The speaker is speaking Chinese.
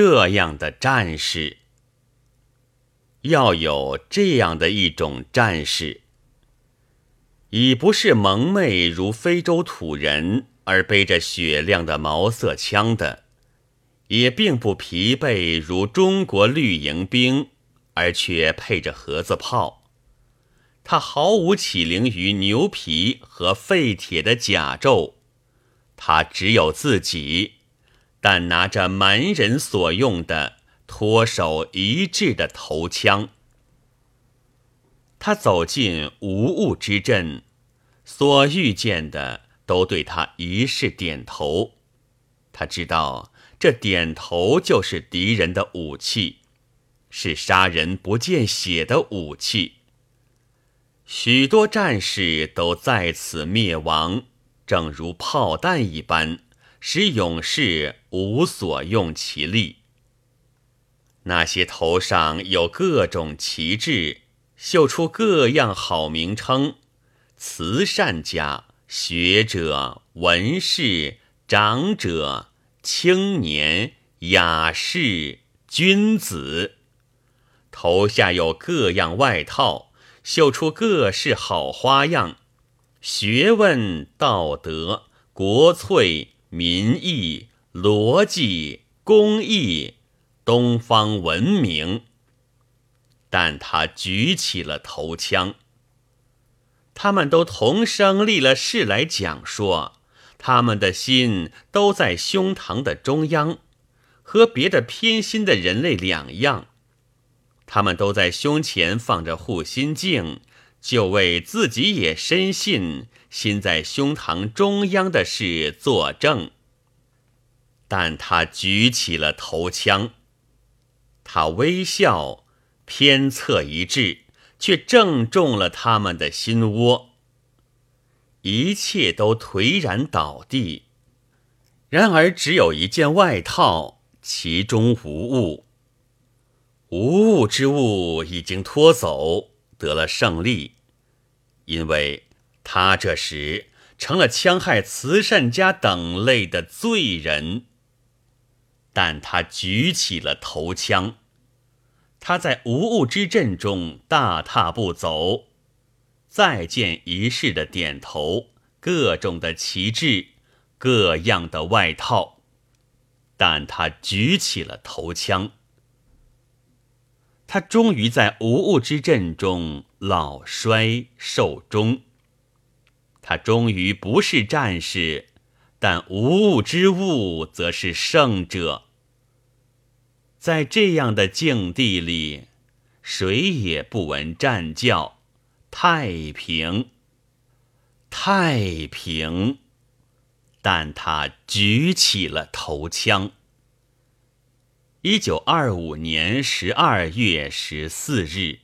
这样的战士，要有这样的一种战士，已不是蒙昧如非洲土人而背着雪亮的毛瑟枪的，也并不疲惫如中国绿营兵而却配着盒子炮。他毫无起灵于牛皮和废铁的甲胄，他只有自己。但拿着蛮人所用的脱手一致的头枪，他走进无物之阵，所遇见的都对他一式点头。他知道这点头就是敌人的武器，是杀人不见血的武器。许多战士都在此灭亡，正如炮弹一般。使勇士无所用其力。那些头上有各种旗帜，绣出各样好名称：慈善家、学者、文士、长者、青年、雅士、君子。头下有各样外套，绣出各式好花样：学问、道德、国粹。民意、逻辑、公义、东方文明，但他举起了头枪。他们都同声立了誓来讲说，他们的心都在胸膛的中央，和别的偏心的人类两样。他们都在胸前放着护心镜，就为自己也深信。心在胸膛中央的事作证，但他举起了头枪，他微笑，偏侧一掷，却正中了他们的心窝。一切都颓然倒地，然而只有一件外套，其中无物。无物之物已经拖走，得了胜利，因为。他这时成了戕害慈善家等类的罪人，但他举起了头枪。他在无物之阵中大踏步走，再见一世的点头，各种的旗帜，各样的外套，但他举起了头枪。他终于在无物之阵中老衰寿终。他终于不是战士，但无物之物则是胜者。在这样的境地里，谁也不闻战叫，太平，太平。但他举起了头枪。一九二五年十二月十四日。